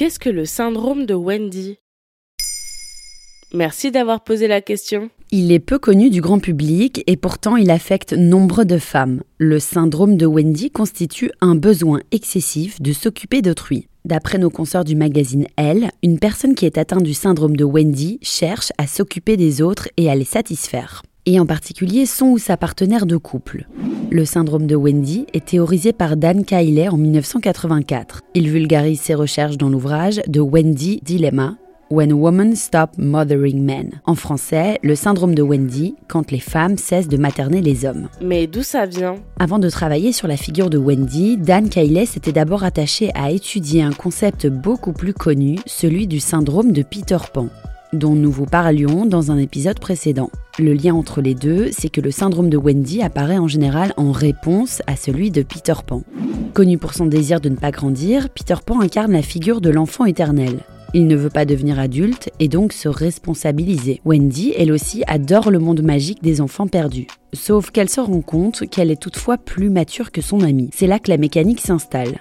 Qu'est-ce que le syndrome de Wendy? Merci d'avoir posé la question. Il est peu connu du grand public et pourtant il affecte nombre de femmes. Le syndrome de Wendy constitue un besoin excessif de s'occuper d'autrui. D'après nos consoeurs du magazine Elle, une personne qui est atteinte du syndrome de Wendy cherche à s'occuper des autres et à les satisfaire, et en particulier son ou sa partenaire de couple. Le syndrome de Wendy est théorisé par Dan Cayley en 1984. Il vulgarise ses recherches dans l'ouvrage The Wendy Dilemma, When Women Stop Mothering Men. En français, le syndrome de Wendy, quand les femmes cessent de materner les hommes. Mais d'où ça vient? Avant de travailler sur la figure de Wendy, Dan Cayley s'était d'abord attaché à étudier un concept beaucoup plus connu, celui du syndrome de Peter Pan dont nous vous parlions dans un épisode précédent. Le lien entre les deux, c'est que le syndrome de Wendy apparaît en général en réponse à celui de Peter Pan. Connu pour son désir de ne pas grandir, Peter Pan incarne la figure de l'enfant éternel. Il ne veut pas devenir adulte et donc se responsabiliser. Wendy, elle aussi, adore le monde magique des enfants perdus. Sauf qu'elle se rend compte qu'elle est toutefois plus mature que son amie. C'est là que la mécanique s'installe.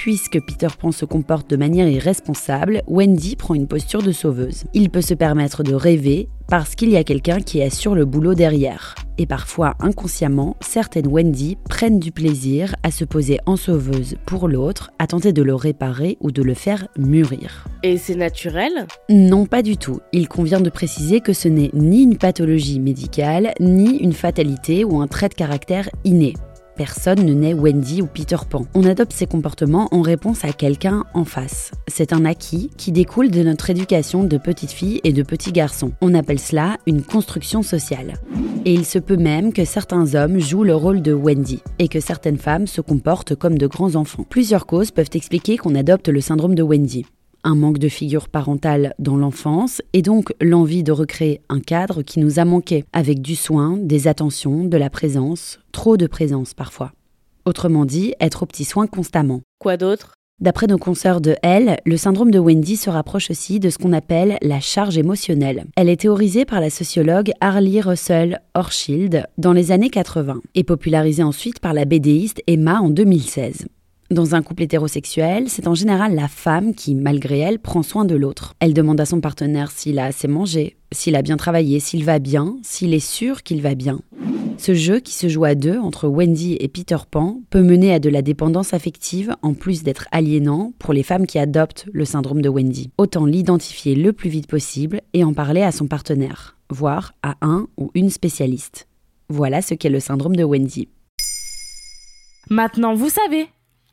Puisque Peter Pan se comporte de manière irresponsable, Wendy prend une posture de sauveuse. Il peut se permettre de rêver parce qu'il y a quelqu'un qui assure le boulot derrière. Et parfois, inconsciemment, certaines Wendy prennent du plaisir à se poser en sauveuse pour l'autre, à tenter de le réparer ou de le faire mûrir. Et c'est naturel? Non, pas du tout. Il convient de préciser que ce n'est ni une pathologie médicale, ni une fatalité ou un trait de caractère inné. Personne ne naît Wendy ou Peter Pan. On adopte ces comportements en réponse à quelqu'un en face. C'est un acquis qui découle de notre éducation de petites filles et de petits garçons. On appelle cela une construction sociale. Et il se peut même que certains hommes jouent le rôle de Wendy et que certaines femmes se comportent comme de grands enfants. Plusieurs causes peuvent expliquer qu'on adopte le syndrome de Wendy un manque de figure parentale dans l'enfance et donc l'envie de recréer un cadre qui nous a manqué, avec du soin, des attentions, de la présence, trop de présence parfois. Autrement dit, être au petit soin constamment. Quoi d'autre? D'après nos consoeurs de Elle, le syndrome de Wendy se rapproche aussi de ce qu'on appelle la charge émotionnelle. Elle est théorisée par la sociologue Harley Russell Horschild dans les années 80 et popularisée ensuite par la BDiste Emma en 2016. Dans un couple hétérosexuel, c'est en général la femme qui, malgré elle, prend soin de l'autre. Elle demande à son partenaire s'il a assez mangé, s'il a bien travaillé, s'il va bien, s'il est sûr qu'il va bien. Ce jeu qui se joue à deux entre Wendy et Peter Pan peut mener à de la dépendance affective en plus d'être aliénant pour les femmes qui adoptent le syndrome de Wendy. Autant l'identifier le plus vite possible et en parler à son partenaire, voire à un ou une spécialiste. Voilà ce qu'est le syndrome de Wendy. Maintenant, vous savez